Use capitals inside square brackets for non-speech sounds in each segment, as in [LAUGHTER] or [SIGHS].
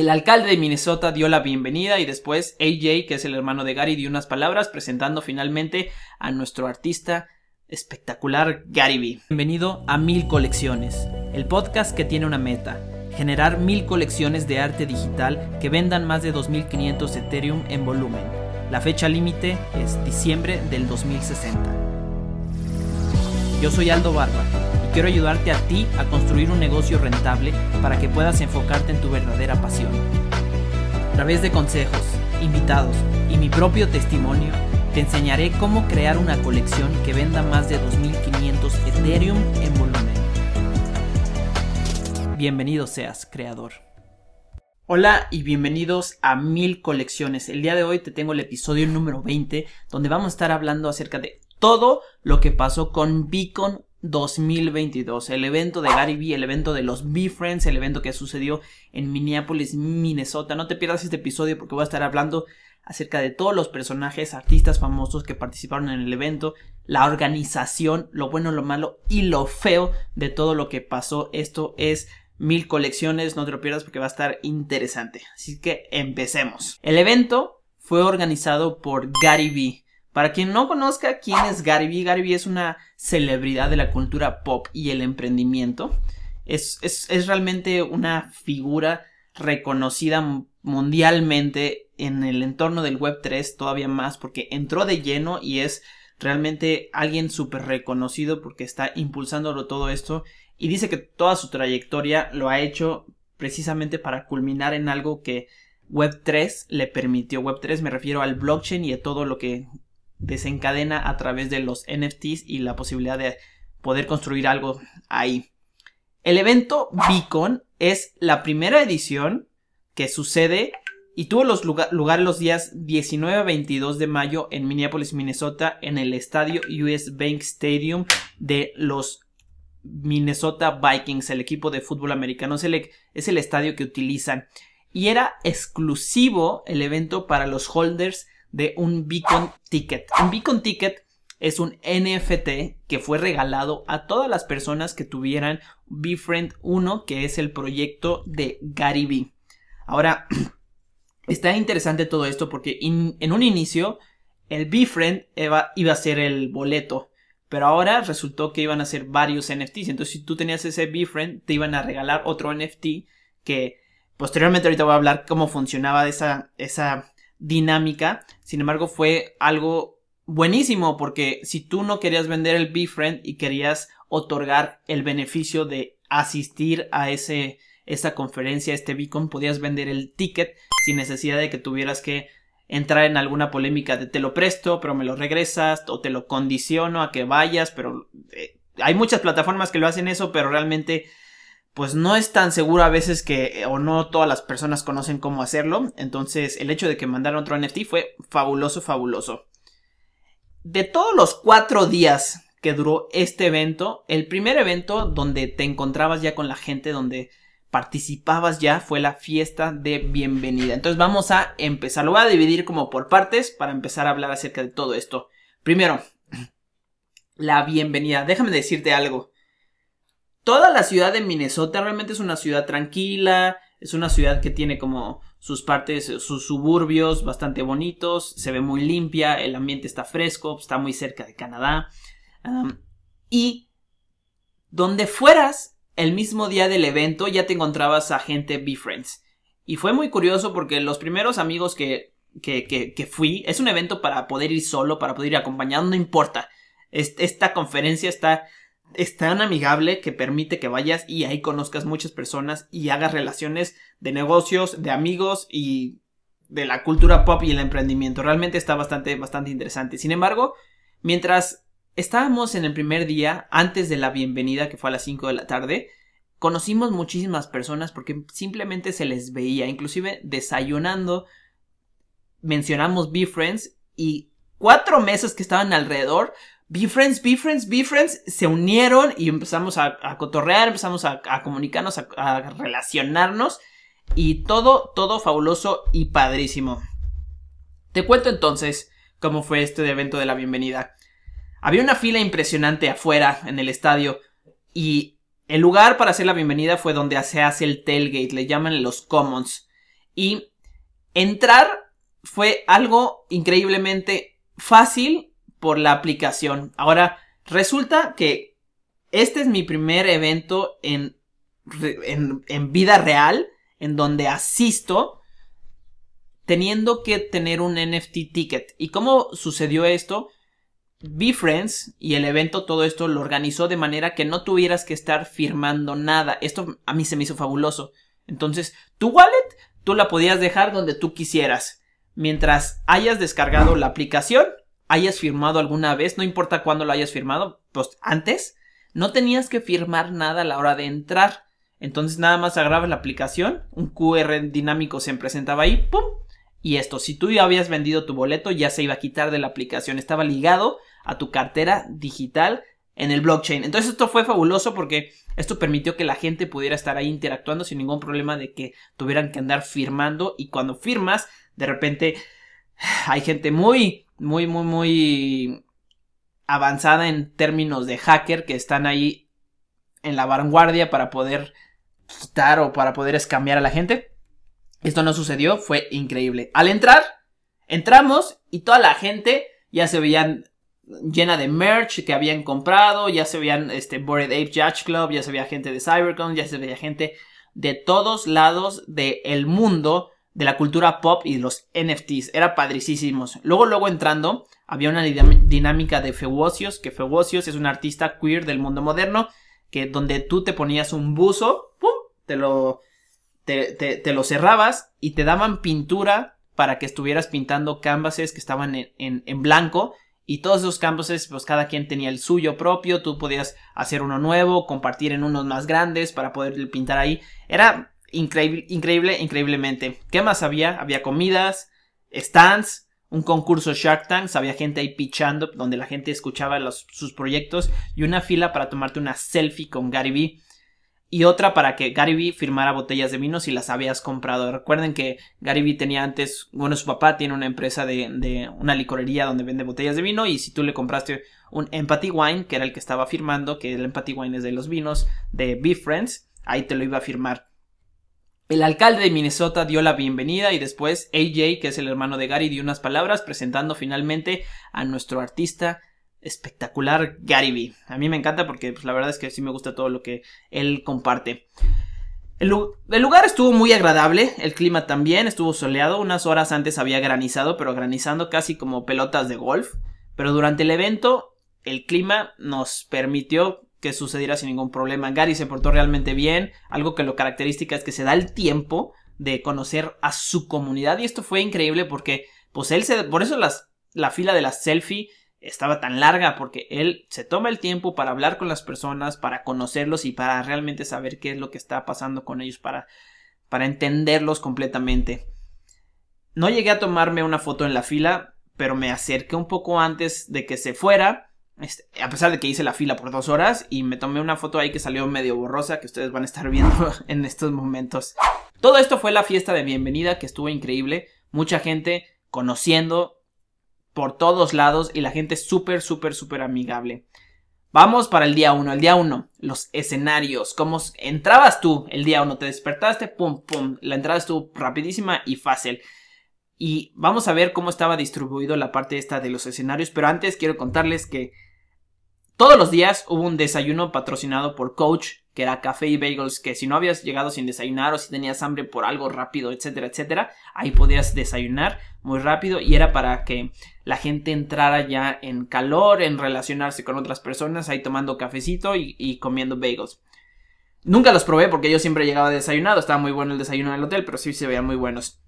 El alcalde de Minnesota dio la bienvenida y después AJ, que es el hermano de Gary, dio unas palabras presentando finalmente a nuestro artista espectacular Gary Vee. Bienvenido a Mil Colecciones, el podcast que tiene una meta, generar mil colecciones de arte digital que vendan más de 2.500 Ethereum en volumen. La fecha límite es diciembre del 2060. Yo soy Aldo Barba quiero ayudarte a ti a construir un negocio rentable para que puedas enfocarte en tu verdadera pasión. A través de consejos, invitados y mi propio testimonio, te enseñaré cómo crear una colección que venda más de 2500 Ethereum en volumen. Bienvenido seas, creador. Hola y bienvenidos a Mil Colecciones. El día de hoy te tengo el episodio número 20 donde vamos a estar hablando acerca de todo lo que pasó con Beacon 2022, el evento de Gary Vee, el evento de los B-Friends, el evento que sucedió en Minneapolis, Minnesota. No te pierdas este episodio porque voy a estar hablando acerca de todos los personajes, artistas famosos que participaron en el evento, la organización, lo bueno, lo malo y lo feo de todo lo que pasó. Esto es mil colecciones, no te lo pierdas porque va a estar interesante. Así que empecemos. El evento fue organizado por Gary Vee. Para quien no conozca quién es Gary Vee, es una celebridad de la cultura pop y el emprendimiento. Es, es, es realmente una figura reconocida mundialmente en el entorno del Web 3 todavía más porque entró de lleno y es realmente alguien súper reconocido porque está impulsándolo todo esto y dice que toda su trayectoria lo ha hecho precisamente para culminar en algo que Web 3 le permitió. Web 3 me refiero al blockchain y a todo lo que desencadena a través de los NFTs y la posibilidad de poder construir algo ahí. El evento Beacon es la primera edición que sucede y tuvo los lugar, lugar los días 19 a 22 de mayo en Minneapolis, Minnesota, en el estadio US Bank Stadium de los Minnesota Vikings, el equipo de fútbol americano. Es el, es el estadio que utilizan. Y era exclusivo el evento para los holders de un Beacon Ticket. Un Beacon Ticket es un NFT que fue regalado a todas las personas que tuvieran Befriend 1, que es el proyecto de Gary Vee. Ahora, [CLEARS THROAT] Está interesante todo esto porque en un inicio el Befriend iba, iba a ser el boleto, pero ahora resultó que iban a ser varios NFTs. Entonces, si tú tenías ese Befriend, te iban a regalar otro NFT que posteriormente ahorita voy a hablar cómo funcionaba esa, esa dinámica. Sin embargo, fue algo buenísimo porque si tú no querías vender el Befriend y querías otorgar el beneficio de asistir a ese esa conferencia, este beacon, podías vender el ticket sin necesidad de que tuvieras que entrar en alguna polémica de te lo presto, pero me lo regresas, o te lo condiciono a que vayas, pero eh, hay muchas plataformas que lo hacen eso, pero realmente pues no es tan seguro a veces que o no todas las personas conocen cómo hacerlo, entonces el hecho de que mandaran otro NFT fue fabuloso, fabuloso. De todos los cuatro días que duró este evento, el primer evento donde te encontrabas ya con la gente, donde participabas ya fue la fiesta de bienvenida. Entonces vamos a empezar. Lo voy a dividir como por partes para empezar a hablar acerca de todo esto. Primero, [CLEARS THROAT] la bienvenida. Déjame decirte algo. Toda la ciudad de Minnesota realmente es una ciudad tranquila, es una ciudad que tiene como sus partes, sus suburbios bastante bonitos, se ve muy limpia, el ambiente está fresco, está muy cerca de Canadá. y donde fueras el mismo día del evento ya te encontrabas a gente B-Friends. Y fue muy curioso porque los primeros amigos que, que, que, fui, es un evento para poder ir solo, para poder ir acompañado, no importa. esta conferencia está, es tan amigable que permite que vayas y ahí conozcas muchas personas y hagas relaciones de negocios, de amigos y de la cultura pop y el emprendimiento. Realmente está bastante, bastante interesante. Sin embargo, mientras estábamos en el primer día, antes de la bienvenida, que fue a las 5 de la tarde, conocimos muchísimas personas porque simplemente se les veía, inclusive desayunando, mencionamos Befriends y cuatro mesas que estaban alrededor, Befriends, Befriends, Befriends, se unieron y empezamos a, cotorrear, empezamos a, comunicarnos, a, a relacionarnos y todo, todo fabuloso y padrísimo. Te cuento entonces cómo fue este evento de la bienvenida. Había una fila impresionante afuera en el estadio y el lugar para hacer la bienvenida fue donde se hace el tailgate, le llaman los commons. Y entrar fue algo increíblemente fácil por la aplicación. Ahora, resulta que este es mi primer evento en, en, en vida real en donde asisto teniendo que tener un NFT ticket. ¿Y cómo sucedió esto? BeFriends y el evento, todo esto lo organizó de manera que no tuvieras que estar firmando nada. Esto a mí se me hizo fabuloso. Entonces, tu wallet, tú la podías dejar donde tú quisieras. Mientras hayas descargado la aplicación, hayas firmado alguna vez, no importa cuándo lo hayas firmado, pues antes, no tenías que firmar nada a la hora de entrar. Entonces nada más agarrabas la aplicación, un QR dinámico se presentaba ahí, ¡pum! Y esto, si tú ya habías vendido tu boleto, ya se iba a quitar de la aplicación, estaba ligado a tu cartera digital en el blockchain. Entonces esto fue fabuloso porque esto permitió que la gente pudiera estar ahí interactuando sin ningún problema de que tuvieran que andar firmando y cuando firmas, de repente [SIGHS] hay gente muy, muy, muy, muy avanzada en términos de hacker que están ahí en la vanguardia para poder quitar o para poder escamear a la gente. Esto no sucedió, fue increíble. Al entrar, entramos y toda la gente ya se veían llena de merch que habían comprado, ya se veían este Bored Ape Judge Club, ya se veía gente de CyberCon, ya se veía gente de todos lados del mundo de la cultura pop y los NFTs. Era padricísimos. Luego, luego entrando, había una dinámica de Fewocios, que Fewocios es un artista queer del mundo moderno, que donde tú te ponías un buzo, ¡pum! te lo, te, te, lo cerrabas y te daban pintura para que estuvieras pintando canvases que estaban en, en, en blanco y todos esos canvases, pues cada quien tenía el suyo propio, tú podías hacer uno nuevo, compartir en unos más grandes para poder pintar ahí. Era increíble, increíble, increíblemente. ¿Qué más había? Había comidas, stands, un concurso Shark Tanks, había gente ahí pichando donde la gente escuchaba los, sus proyectos y una fila para tomarte una selfie con Gary Vee y otra para que Gary Vee firmara botellas de vino si las habías comprado. Recuerden que Gary Vee tenía antes, bueno, su papá tiene una empresa de, de, una licorería donde vende botellas de vino y si tú le compraste un Empathy Wine, que era el que estaba firmando, que el Empathy Wine es de los vinos de Be Friends, ahí te lo iba a firmar. El alcalde de Minnesota dio la bienvenida y después AJ, que es el hermano de Gary, dio unas palabras presentando finalmente a nuestro artista espectacular Gary Vee. A mí me encanta porque pues, la verdad es que sí me gusta todo lo que él comparte. El, lugar estuvo muy agradable, el clima también estuvo soleado, unas horas antes había granizado, pero granizando casi como pelotas de golf. Pero durante el evento el clima nos permitió que sucediera sin ningún problema. Gary se portó realmente bien, algo que lo característica es que se da el tiempo de conocer a su comunidad y esto fue increíble porque pues él se por eso las, la fila de las selfie estaba tan larga porque él se toma el tiempo para hablar con las personas, para conocerlos y para realmente saber qué es lo que está pasando con ellos, para, para entenderlos completamente. No llegué a tomarme una foto en la fila, pero me acerqué un poco antes de que se fuera, este, a pesar de que hice la fila por dos horas y me tomé una foto ahí que salió medio borrosa que ustedes van a estar viendo [LAUGHS] en estos momentos. Todo esto fue la fiesta de bienvenida que estuvo increíble, mucha gente conociendo por todos lados y la gente súper, súper, súper amigable. Vamos para el día 1. El día 1, los escenarios. ¿Cómo entrabas tú el día 1? Te despertaste, pum, pum. La entrada estuvo rapidísima y fácil. Y vamos a ver cómo estaba distribuido la parte esta de los escenarios. Pero antes quiero contarles que todos los días hubo un desayuno patrocinado por Coach, que era café y bagels, que si no habías llegado sin desayunar o si tenías hambre por algo rápido, etcétera, etcétera, ahí podías desayunar muy rápido y era para que la gente entrara ya en calor, en relacionarse con otras personas, ahí tomando cafecito y, comiendo bagels. Nunca los probé porque yo siempre llegaba desayunado, estaba muy bueno el desayuno en el hotel, pero sí se veían muy buenos.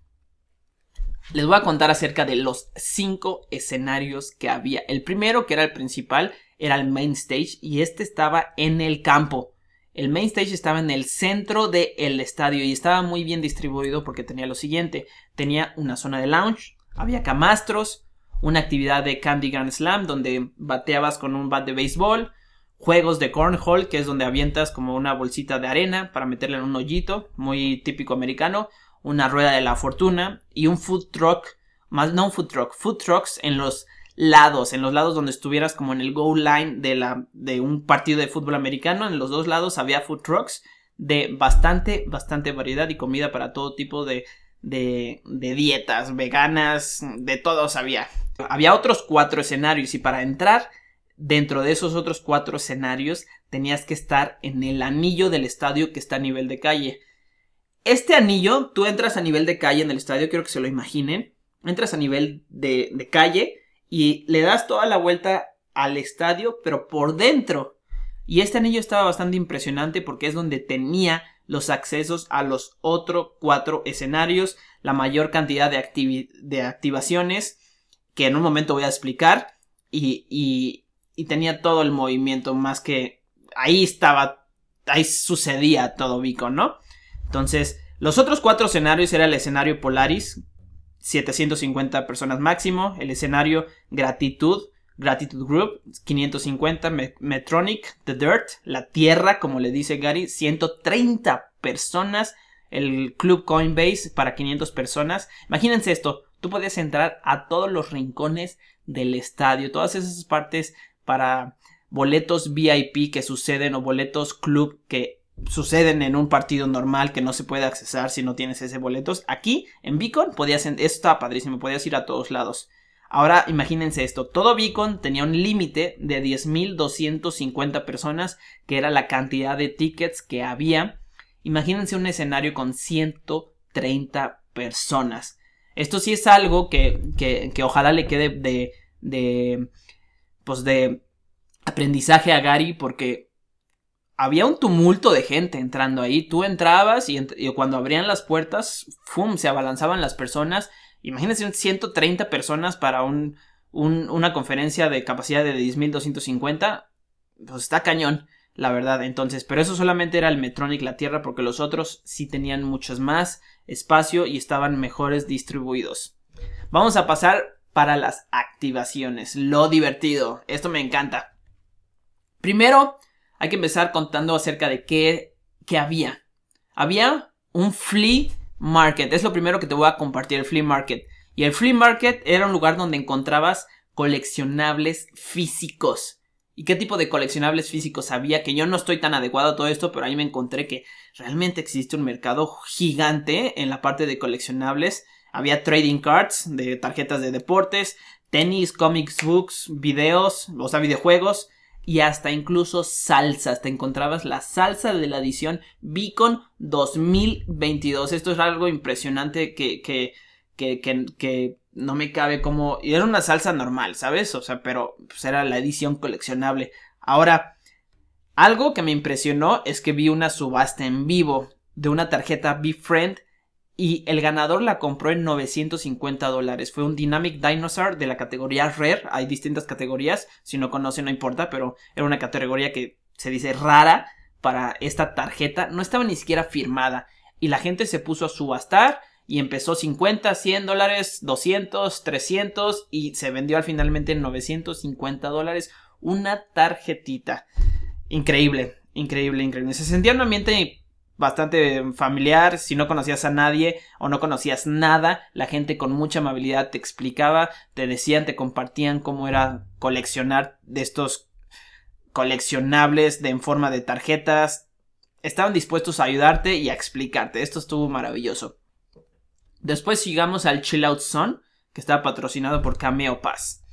Les voy a contar acerca de los cinco escenarios que había. El primero, que era el principal, era el main stage y este estaba en el campo. El main stage estaba en el centro del estadio y estaba muy bien distribuido porque tenía lo siguiente. Tenía una zona de lounge, había camastros, una actividad de Candy Grand Slam donde bateabas con un bat de béisbol, juegos de cornhole que es donde avientas como una bolsita de arena para meterla en un hoyito, muy típico americano, una rueda de la fortuna y un food truck, más no un food truck, food trucks en los lados, en los lados donde estuvieras como en el goal line de, la, de un partido de fútbol americano, en los dos lados había food trucks de bastante, bastante variedad y comida para todo tipo de, de, dietas veganas, de todos había. Había otros cuatro escenarios y para entrar dentro de esos otros cuatro escenarios tenías que estar en el anillo del estadio que está a nivel de calle. Este anillo, tú entras a nivel de calle en el estadio, quiero que se lo imaginen. Entras a nivel de calle y le das toda la vuelta al estadio, pero por dentro. Y este anillo estaba bastante impresionante porque es donde tenía los accesos a los otros cuatro escenarios, la mayor cantidad de, de activaciones que en un momento voy a explicar y, y, y tenía todo el movimiento más que ahí estaba, ahí sucedía todo Beacon, ¿no? Entonces, los otros cuatro escenarios era el escenario Polaris, 750 personas máximo, el escenario Gratitud, Gratitude Group, 550, Metronic, The Dirt, La Tierra, como le dice Gary, 130 personas, el Club Coinbase para 500 personas. Imagínense esto, tú podías entrar a todos los rincones del estadio, todas esas partes para boletos VIP que suceden o boletos club que suceden en un partido normal que no se puede accesar si no tienes ese boletos. Aquí en Beacon podías, esto estaba padrísimo, podías ir a todos lados. Ahora imagínense esto, todo Beacon tenía un límite de 10.250 personas, que era la cantidad de tickets que había. Imagínense un escenario con 130 personas. Esto sí es algo que, que, que ojalá le quede de, de, pues de aprendizaje a Gary porque había un tumulto de gente entrando ahí. Tú entrabas y, cuando abrían las puertas, ¡fum! se abalanzaban las personas Imagínense 130 personas para un, una conferencia de capacidad de 10.250. Pues está cañón, la verdad. Entonces, pero eso solamente era el Metronic La Tierra porque los otros sí tenían muchos más espacio y estaban mejores distribuidos. Vamos a pasar para las activaciones. Lo divertido. Esto me encanta. Primero, hay que empezar contando acerca de qué, había. Había un flea market. Es lo primero que te voy a compartir, el flea market. Y el flea market era un lugar donde encontrabas coleccionables físicos. ¿Y qué tipo de coleccionables físicos había? Que yo no estoy tan adecuado a todo esto, pero ahí me encontré que realmente existe un mercado gigante en la parte de coleccionables. Había trading cards de tarjetas de deportes, tenis, comics, books, videos, o sea, videojuegos, y hasta incluso salsas. Te encontrabas la salsa de la edición Beacon 2022. Esto es algo impresionante que, que, que, que, no me cabe como... Y era una salsa normal, ¿sabes? O sea, pero pues era la edición coleccionable. Ahora, algo que me impresionó es que vi una subasta en vivo de una tarjeta BeFriend y el ganador la compró en 950 dólares. Fue un Dynamic Dinosaur de la categoría Rare. Hay distintas categorías. Si no conocen, no importa, pero era una categoría que se dice rara para esta tarjeta. No estaba ni siquiera firmada. Y la gente se puso a subastar y empezó 50, 100 dólares, 200, 300 y se vendió al finalmente en 950 dólares una tarjetita. Increíble, increíble, increíble. Se sentía un ambiente bastante familiar, si no conocías a nadie o no conocías nada, la gente con mucha amabilidad te explicaba, te decían, te compartían cómo era coleccionar de estos coleccionables de en forma de tarjetas, estaban dispuestos a ayudarte y a explicarte, esto estuvo maravilloso. Después llegamos al Chill Out Zone, que estaba patrocinado por Cameo Pass.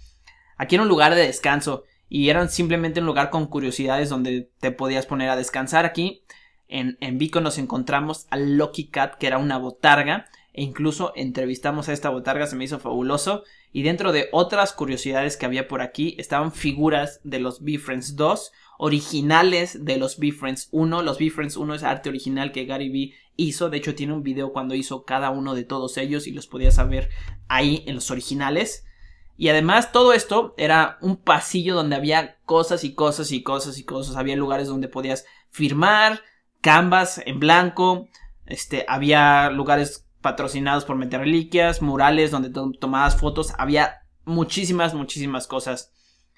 Aquí era un lugar de descanso y era simplemente un lugar con curiosidades donde te podías poner a descansar aquí en, Vico nos encontramos al Lucky Cat, que era una botarga, e incluso entrevistamos a esta botarga, se me hizo fabuloso. Y dentro de otras curiosidades que había por aquí estaban figuras de los B-Friends 2, originales de los B-Friends 1. Los B-Friends 1 es arte original que Gary B hizo. De hecho, tiene un video cuando hizo cada uno de todos ellos y los podías saber ahí en los originales. Y además todo esto era un pasillo donde había cosas y cosas y cosas y cosas. Había lugares donde podías firmar, canvas en blanco, este, había lugares patrocinados por Meter Reliquias, murales donde tomabas fotos, había muchísimas, muchísimas cosas.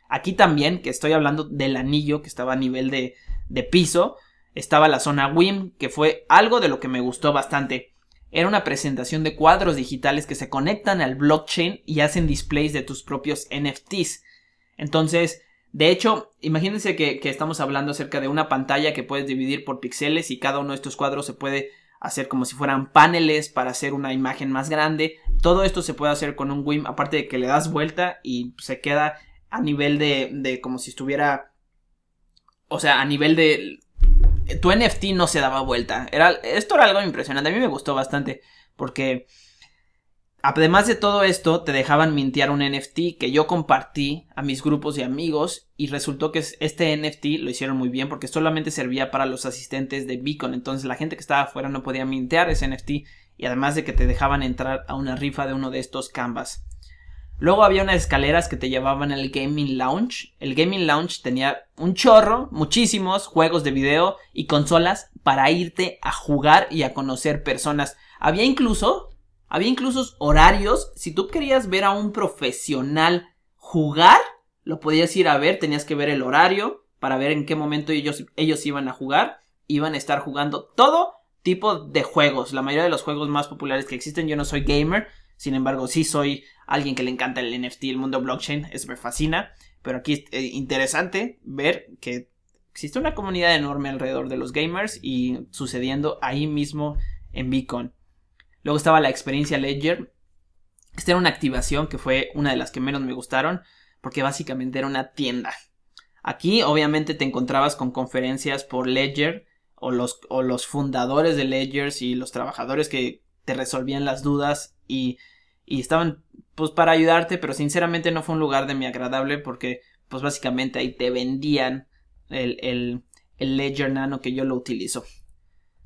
Aquí también, que estoy hablando del anillo que estaba a nivel de, de piso, estaba la zona WIM, que fue algo de lo que me gustó bastante. Era una presentación de cuadros digitales que se conectan al blockchain y hacen displays de tus propios NFTs. Entonces, de hecho, imagínense que, estamos hablando acerca de una pantalla que puedes dividir por píxeles y cada uno de estos cuadros se puede hacer como si fueran paneles para hacer una imagen más grande. Todo esto se puede hacer con un WIM, aparte de que le das vuelta y se queda a nivel de, de como si estuviera, o sea, a nivel de... Tu NFT no se daba vuelta. Era, esto era algo impresionante. A mí me gustó bastante porque Además de todo esto, te dejaban mintear un NFT que yo compartí a mis grupos de amigos y resultó que este NFT lo hicieron muy bien porque solamente servía para los asistentes de Beacon, entonces la gente que estaba afuera no podía mintear ese NFT y además de que te dejaban entrar a una rifa de uno de estos canvas. Luego había unas escaleras que te llevaban al Gaming Lounge. El Gaming Lounge tenía un chorro, muchísimos juegos de video y consolas para irte a jugar y a conocer personas. Había incluso había incluso horarios. Si tú querías ver a un profesional jugar, lo podías ir a ver. Tenías que ver el horario para ver en qué momento ellos, ellos iban a jugar. Iban a estar jugando todo tipo de juegos. La mayoría de los juegos más populares que existen. Yo no soy gamer. Sin embargo, sí soy alguien que le encanta el NFT, el mundo blockchain. Eso me fascina. Pero aquí es eh, interesante ver que existe una comunidad enorme alrededor de los gamers y sucediendo ahí mismo en Beacon. Luego estaba la experiencia Ledger. Esta era una activación que fue una de las que menos me gustaron porque básicamente era una tienda. Aquí obviamente te encontrabas con conferencias por Ledger o los, o los fundadores de Ledger y los trabajadores que te resolvían las dudas y, y estaban pues para ayudarte, pero sinceramente no fue un lugar de mi agradable porque pues básicamente ahí te vendían el, el, el Ledger Nano que yo lo utilizo.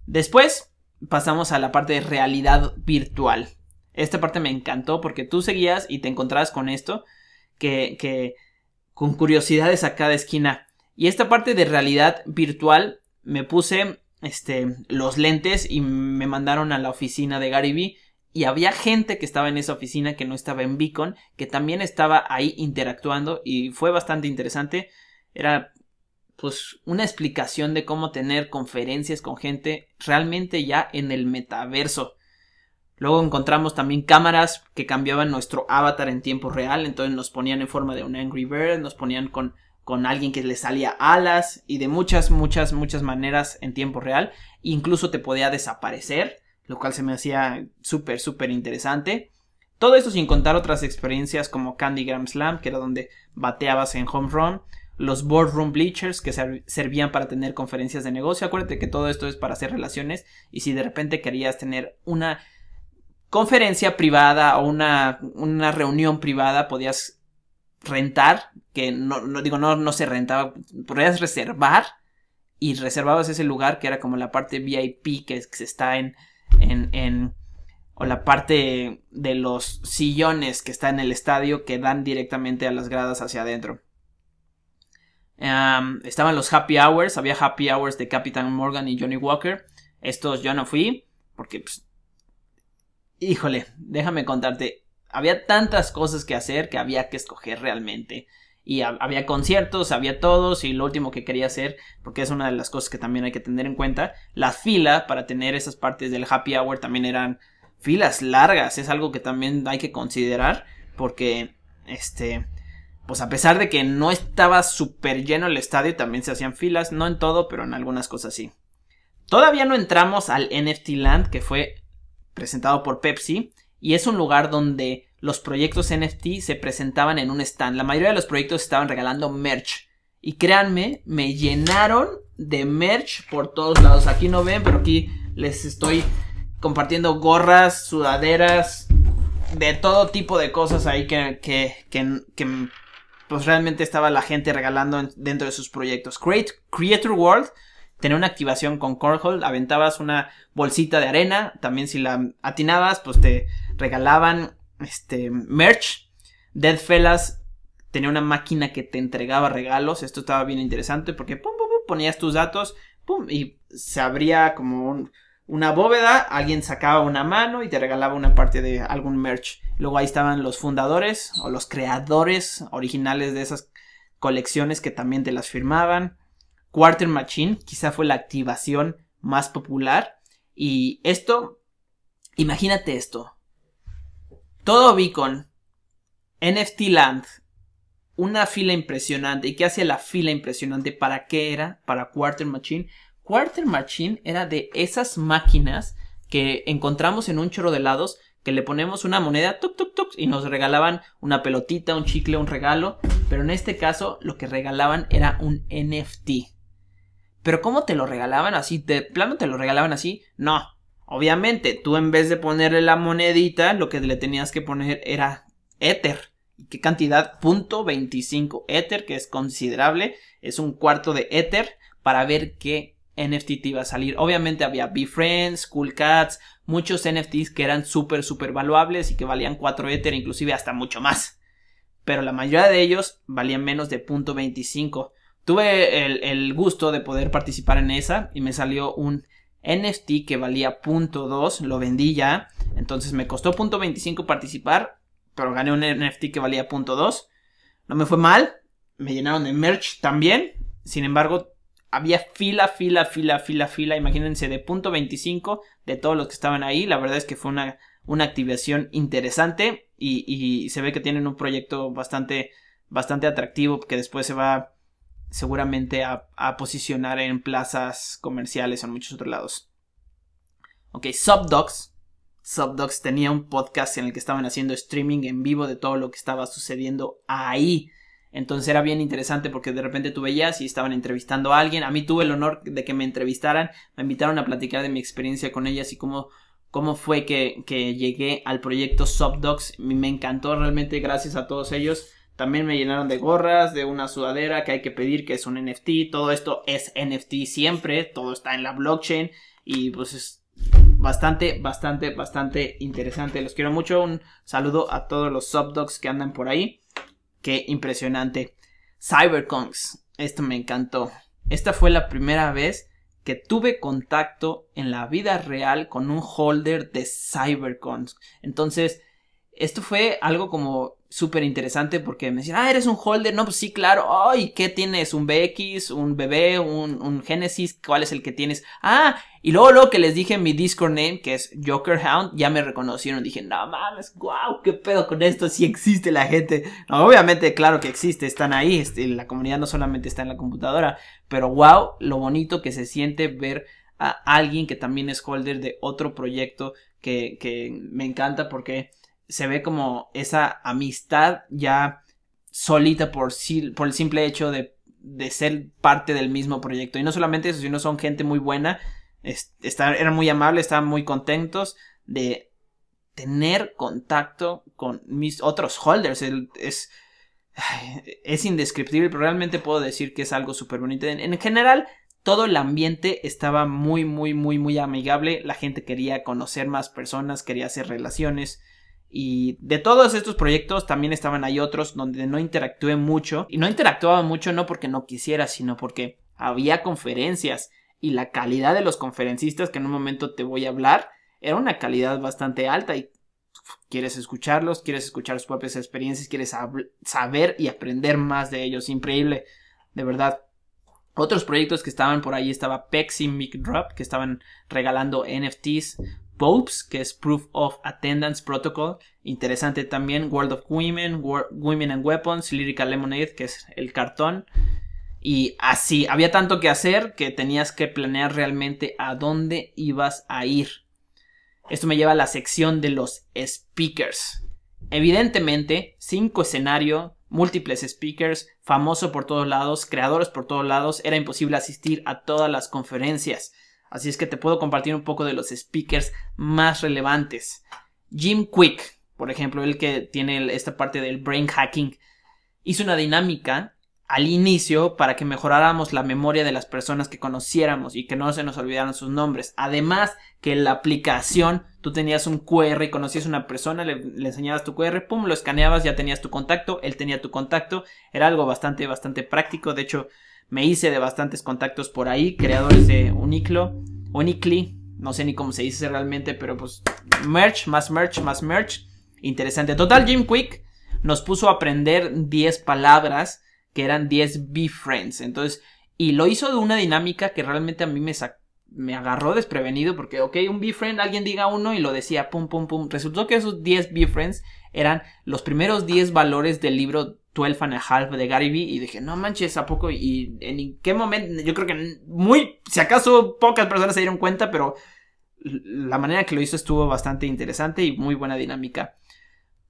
Después pasamos a la parte de realidad virtual. Esta parte me encantó porque tú seguías y te encontrabas con esto, que, que con curiosidades a cada esquina. Y esta parte de realidad virtual me puse este, los lentes y me mandaron a la oficina de Gary Vee. Y había gente que estaba en esa oficina que no estaba en Beacon, que también estaba ahí interactuando y fue bastante interesante. Era pues una explicación de cómo tener conferencias con gente realmente ya en el metaverso. Luego encontramos también cámaras que cambiaban nuestro avatar en tiempo real, entonces nos ponían en forma de un Angry Bird, nos ponían con, con alguien que le salía alas y de muchas, muchas, muchas maneras en tiempo real. Incluso te podía desaparecer, lo cual se me hacía súper, súper interesante. Todo esto sin contar otras experiencias como Candy Gram Slam, que era donde bateabas en home run los boardroom bleachers que servían para tener conferencias de negocio. Acuérdate que todo esto es para hacer relaciones y si de repente querías tener una conferencia privada o una, una reunión privada podías rentar, que no, digo no, no se rentaba, podías reservar y reservabas ese lugar que era como la parte VIP que, que está en, en, en o la parte de los sillones que está en el estadio que dan directamente a las gradas hacia adentro estaban los happy hours, había happy hours de Captain Morgan y Johnny Walker. Estos yo no fui, porque, pues, híjole, déjame contarte, había tantas cosas que hacer que había que escoger realmente. Y había conciertos, había todos, y lo último que quería hacer, porque es una de las cosas que también hay que tener en cuenta, la fila para tener esas partes del happy hour también eran filas largas, es algo que también hay que considerar, porque, este, pues a pesar de que no estaba súper lleno el estadio, también se hacían filas, no en todo, pero en algunas cosas sí. Todavía no entramos al NFT Land, que fue presentado por Pepsi, y es un lugar donde los proyectos NFT se presentaban en un stand. La mayoría de los proyectos estaban regalando merch. Y créanme, me llenaron de merch por todos lados. Aquí no ven, pero aquí les estoy compartiendo gorras, sudaderas, de todo tipo de cosas ahí que, que, que, que pues realmente estaba la gente regalando dentro de sus proyectos. Create, Creator World tenía una activación con Cornhole, aventabas una bolsita de arena, también si la atinabas, pues te regalaban este merch. Deadfellas tenía una máquina que te entregaba regalos, esto estaba bien interesante porque pum, pum, pum, ponías tus datos, pum, y se abría como un, una bóveda, alguien sacaba una mano y te regalaba una parte de algún merch. Luego ahí estaban los fundadores o los creadores originales de esas colecciones que también te las firmaban. Quarter Machine quizá fue la activación más popular. Y esto, imagínate esto. Todo Beacon, NFT Land, una fila impresionante. ¿Y qué hacía la fila impresionante? ¿Para qué era? Para Quarter Machine Quarter Machine era de esas máquinas que encontramos en un chorro de helados que le ponemos una moneda tuk tuk tuk y nos regalaban una pelotita, un chicle, un regalo, pero en este caso lo que regalaban era un NFT. Pero ¿cómo te lo regalaban así? ¿De plano te lo regalaban así? No. Obviamente, tú en vez de ponerle la monedita, lo que le tenías que poner era Ether. ¿Y qué cantidad? Punto 25 Ether, que es considerable. Es un cuarto de Ether para ver qué NFT iba a salir. Obviamente había BeFriends, Cool Cats, muchos NFTs que eran súper, súper valuables y que valían 4 Ether, inclusive hasta mucho más. Pero la mayoría de ellos valían menos de punto 25. Tuve el, gusto de poder participar en esa y me salió un NFT que valía punto 2, lo vendí ya. Entonces me costó punto 25 participar, pero gané un NFT que valía punto 2. No me fue mal, me llenaron de merch también. Sin embargo, había fila, fila, fila, fila, fila. Imagínense de punto 25 de todos los que estaban ahí. La verdad es que fue una, una activación interesante y, y, se ve que tienen un proyecto bastante, bastante atractivo que después se va seguramente a, a posicionar en plazas comerciales o en muchos otros lados. Ok, Subdogs. Subdogs tenía un podcast en el que estaban haciendo streaming en vivo de todo lo que estaba sucediendo ahí. Entonces era bien interesante porque de repente tú veías y estaban entrevistando a alguien. A mí tuve el honor de que me entrevistaran, me invitaron a platicar de mi experiencia con ellas y cómo, cómo fue que, que llegué al proyecto Subdogs. Me encantó realmente gracias a todos ellos. También me llenaron de gorras, de una sudadera que hay que pedir que es un NFT. Todo esto es NFT siempre, todo está en la blockchain y pues es bastante, bastante, bastante interesante. Los quiero mucho. Un saludo a todos los Subdogs que andan por ahí. Qué impresionante. Cyberconks. Esto me encantó. Esta fue la primera vez que tuve contacto en la vida real con un holder de Cyberconks. Entonces, esto fue algo como súper interesante porque me decían, ah, eres un holder. No, pues sí, claro. Ay, ¿qué tienes? ¿Un BX? ¿Un BB? ¿Un, un Genesis? ¿Cuál es el que tienes? Ah, y luego, luego que les dije mi Discord name, que es Joker Hound, ya me reconocieron. Dije, no mames, wow, qué pedo con esto. Sí existe la gente. obviamente, claro que existe, están ahí. Este, la comunidad no solamente está en la computadora, pero wow, lo bonito que se siente ver a alguien que también es holder de otro proyecto que, que me encanta porque se ve como esa amistad ya solita por, por el simple hecho de, de, ser parte del mismo proyecto. Y no solamente eso, sino son gente muy buena, eran muy amables, estaban muy contentos de tener contacto con mis otros holders. es, [SIGHS] es indescriptible, pero realmente puedo decir que es algo súper bonito. en general, todo el ambiente estaba muy, muy, muy, muy amigable. La gente quería conocer más personas, quería hacer relaciones. Y de todos estos proyectos también estaban ahí otros donde no interactué mucho. Y no interactuaba mucho no porque no quisiera, sino porque había conferencias. Y la calidad de los conferencistas que en un momento te voy a hablar era una calidad bastante alta. Y quieres escucharlos, quieres escuchar sus propias experiencias, quieres saber y aprender más de ellos. Increíble, de verdad. Otros proyectos que estaban por ahí estaba Pexi Mic Drop, que estaban regalando NFTs POPES, que es Proof of Attendance Protocol. Interesante también. World of Women, Women and Weapons, Lyrical Lemonade, que es el cartón. Y así, había tanto que hacer que tenías que planear realmente a dónde ibas a ir. Esto me lleva a la sección de los speakers. Evidentemente, cinco escenarios, múltiples speakers, famoso por todos lados, creadores por todos lados, era imposible asistir a todas las conferencias. Así es que te puedo compartir un poco de los speakers más relevantes. Jim Quick, por ejemplo, el que tiene esta parte del brain hacking, hizo una dinámica al inicio para que mejoráramos la memoria de las personas que conociéramos y que no se nos olvidaran sus nombres. Además que en la aplicación tú tenías un QR y conocías a una persona, le, le, enseñabas tu QR, pum, lo escaneabas, ya tenías tu contacto, él tenía tu contacto, era algo bastante, bastante práctico. De hecho, me hice de bastantes contactos por ahí, creadores de Uniclo, Unicli, no sé ni cómo se dice realmente, pero pues merch, más merch, más merch. Interesante. Total, Jim Quick nos puso a aprender 10 palabras que eran 10 B-Friends. Entonces, y lo hizo de una dinámica que realmente a mí me, me agarró desprevenido porque, ok, un B-Friend, alguien diga uno y lo decía, pum, pum, pum. Resultó que esos 10 B-Friends eran los primeros 10 valores del libro 12 and a Half de Gary Vee y dije, no manches, ¿a poco? Y en qué momento, yo creo que muy, si acaso pocas personas se dieron cuenta, pero la manera que lo hizo estuvo bastante interesante y muy buena dinámica.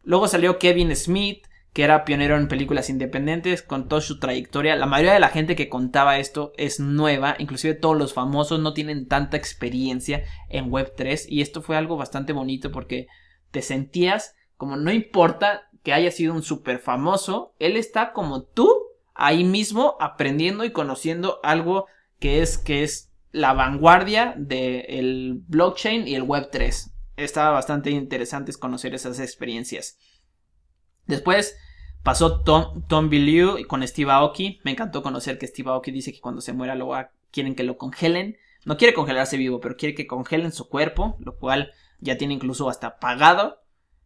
Luego salió Kevin Smith, que era pionero en películas independientes, con toda su trayectoria. La mayoría de la gente que contaba esto es nueva, inclusive todos los famosos no tienen tanta experiencia en Web3 y esto fue algo bastante bonito porque te sentías como no importa que haya sido un súper famoso, él está como tú ahí mismo aprendiendo y conociendo algo que es que es la vanguardia del blockchain y el Web3. Estaba bastante interesante conocer esas experiencias. Después pasó Tom, Tom Bilyeu con Steve Aoki. Me encantó conocer que Steve Aoki dice que cuando se muera lo quieren que lo congelen. No quiere congelarse vivo, pero quiere que congelen su cuerpo, lo cual ya tiene incluso hasta pagado.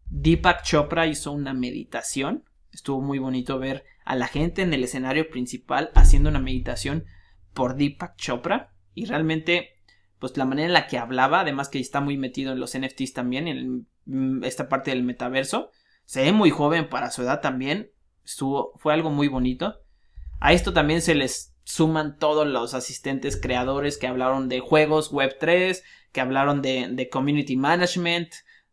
Deepak Chopra hizo una meditación. Estuvo muy bonito ver a la gente en el escenario principal haciendo una meditación por Deepak Chopra. Y realmente, pues la manera en la que hablaba, además que está muy metido en los NFTs también, en esta parte del metaverso, se ve muy joven para su edad también. Estuvo, fue algo muy bonito. A esto también se les suman todos los asistentes creadores que hablaron de juegos web 3, que hablaron de community management,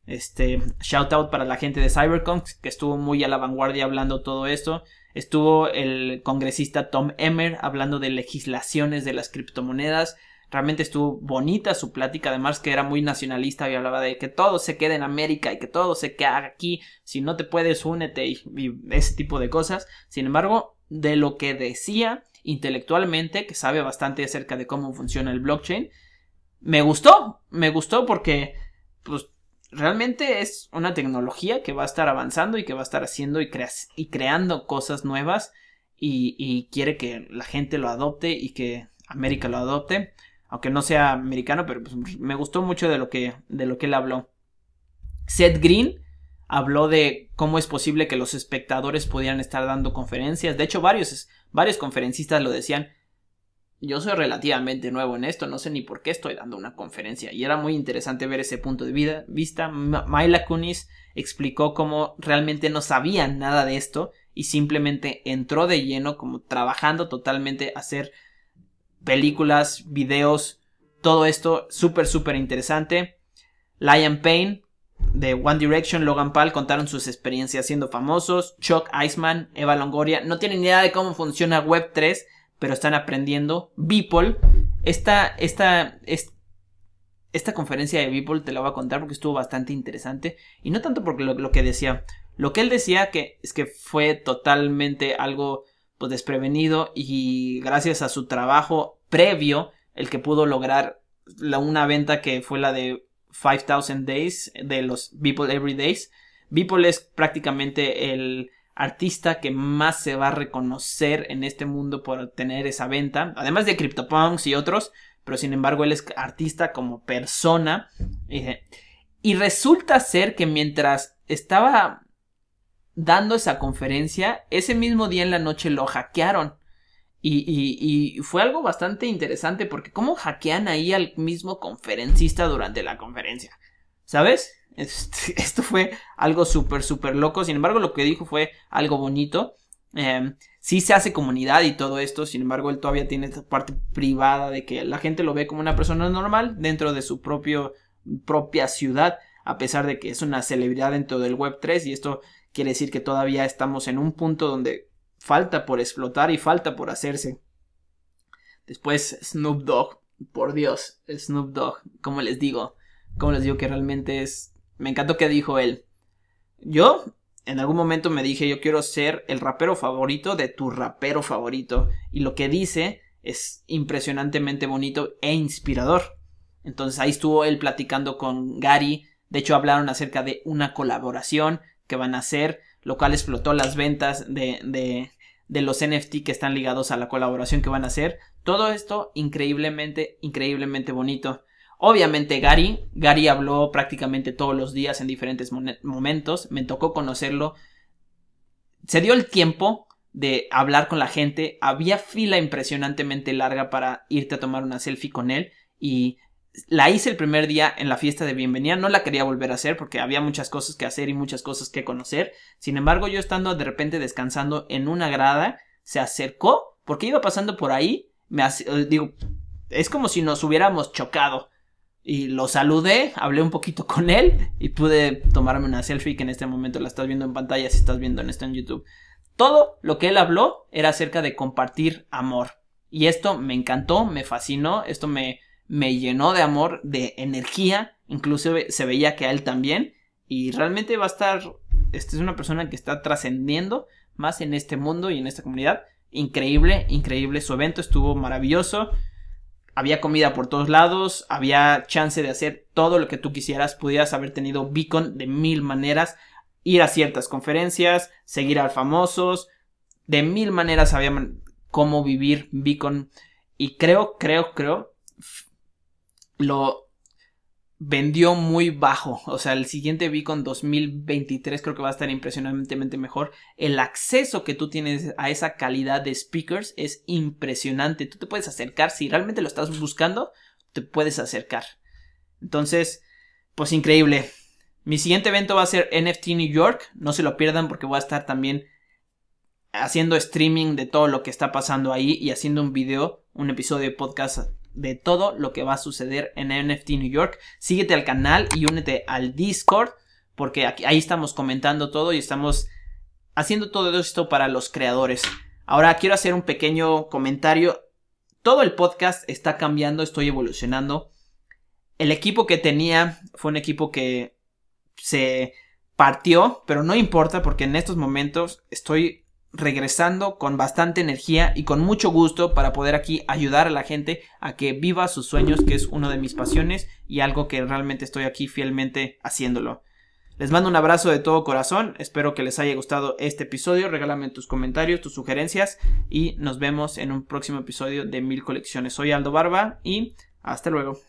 este, shout out para la gente de Cybercon, que estuvo muy a la vanguardia hablando todo esto. Estuvo el congresista Tom Emmer hablando de legislaciones de las criptomonedas. Realmente estuvo bonita su plática, además que era muy nacionalista y hablaba de que todo se quede en América y que todo se quede aquí. Si no te puedes, únete y, y ese tipo de cosas. Sin embargo, de lo que decía intelectualmente, que sabe bastante acerca de cómo funciona el blockchain, me gustó, me gustó porque pues realmente es una tecnología que va a estar avanzando y que va a estar haciendo y, y creando cosas nuevas y, quiere que la gente lo adopte y que América lo adopte. Aunque no sea americano, pero pues, me gustó mucho de lo, que, de lo que él habló. Seth Green habló de cómo es posible que los espectadores pudieran estar dando conferencias. De hecho, varios, varios conferencistas lo decían yo soy relativamente nuevo en esto, no sé ni por qué estoy dando una conferencia. Y era muy interesante ver ese punto de vista. Myla Kunis explicó cómo realmente no sabía nada de esto y simplemente entró de lleno, como trabajando totalmente a hacer películas, videos, todo esto súper, súper interesante. Lion Payne de One Direction, Logan Paul contaron sus experiencias siendo famosos. Chuck Iceman, Eva Longoria, no tienen ni idea de cómo funciona Web3 pero están aprendiendo. Beeple, esta, esta, esta conferencia de Beeple te la voy a contar porque estuvo bastante interesante. Y no tanto porque lo, que decía. Lo que él decía que es que fue totalmente algo pues, desprevenido y gracias a su trabajo previo el que pudo lograr la, una venta que fue la de 5000 Days de los Beeple Every Days. Beeple es prácticamente el artista que más se va a reconocer en este mundo por tener esa venta, además de CryptoPunks y otros, pero sin embargo él es artista como persona. Y resulta ser que mientras estaba dando esa conferencia, ese mismo día en la noche lo hackearon. Y, y, fue algo bastante interesante porque cómo hackean ahí al mismo conferencista durante la conferencia. ¿Sabes? Este, [LAUGHS] esto fue algo súper, súper loco. Sin embargo, lo que dijo fue algo bonito. Em, sí se hace comunidad y todo esto. Sin embargo, él todavía tiene esta parte privada de que la gente lo ve como una persona normal dentro de su propio, propia ciudad. A pesar de que es una celebridad dentro del Web3. Y esto quiere decir que todavía estamos en un punto donde falta por explotar y falta por hacerse. Después Snoop Dogg. Por Dios, Snoop Dogg. Como les digo. Como les digo que realmente es me encantó que dijo él. Yo en algún momento me dije yo quiero ser el rapero favorito de tu rapero favorito. Y lo que dice es impresionantemente bonito e inspirador. Entonces ahí estuvo él platicando con Gary. De hecho hablaron acerca de una colaboración que van a hacer, lo cual explotó las ventas de, de, de los NFT que están ligados a la colaboración que van a hacer. Todo esto increíblemente, increíblemente bonito. Obviamente Gary, Gary habló prácticamente todos los días en diferentes momentos, me tocó conocerlo. Se dio el tiempo de hablar con la gente, había fila impresionantemente larga para irte a tomar una selfie con él. Y la hice el primer día en la fiesta de bienvenida, no la quería volver a hacer porque había muchas cosas que hacer y muchas cosas que conocer. Sin embargo, yo estando de repente descansando en una grada, se acercó porque iba pasando por ahí, me digo, es como si nos hubiéramos chocado y lo saludé, hablé un poquito [LAUGHS] con él y pude tomarme una selfie que en este momento la estás viendo en pantalla si estás viendo en esto en YouTube. Todo lo que él habló era acerca de compartir amor. Y esto me encantó, me fascinó, esto me, me llenó de amor, de energía, incluso se veía que a él también. Y realmente va a estar, esta es una persona que está trascendiendo más en este mundo y en esta comunidad. Increíble, increíble, su evento estuvo maravilloso. Había comida por todos lados, había chance de hacer todo lo que tú quisieras, pudieras haber tenido beacon de mil maneras, ir a ciertas conferencias, seguir a famosos, de mil maneras había cómo vivir beacon. Y creo, creo, creo lo vendió muy bajo. O sea, el siguiente Beacon 2023 creo que va a estar impresionantemente mejor. El acceso que tú tienes a esa calidad de speakers es impresionante. Tú te puedes acercar, si realmente lo estás buscando, te puedes acercar. Entonces, pues increíble. Mi siguiente evento va a ser NFT New York. No se lo pierdan porque voy a estar también haciendo streaming de todo lo que está pasando ahí y haciendo un video, un episodio de podcast de todo lo que va a suceder en NFT New York. Síguete al canal y únete al Discord porque aquí, ahí estamos comentando todo y estamos haciendo todo esto para los creadores. Ahora quiero hacer un pequeño comentario. Todo el podcast está cambiando, estoy evolucionando. El equipo que tenía fue un equipo que se partió, pero no importa porque en estos momentos estoy regresando con bastante energía y con mucho gusto para poder aquí ayudar a la gente a que viva sus sueños, que es una de mis pasiones y algo que realmente estoy aquí fielmente haciéndolo. Les mando un abrazo de todo corazón, espero que les haya gustado este episodio, regálame tus comentarios, tus sugerencias y nos vemos en un próximo episodio de Mil Colecciones. Soy Aldo Barba y hasta luego.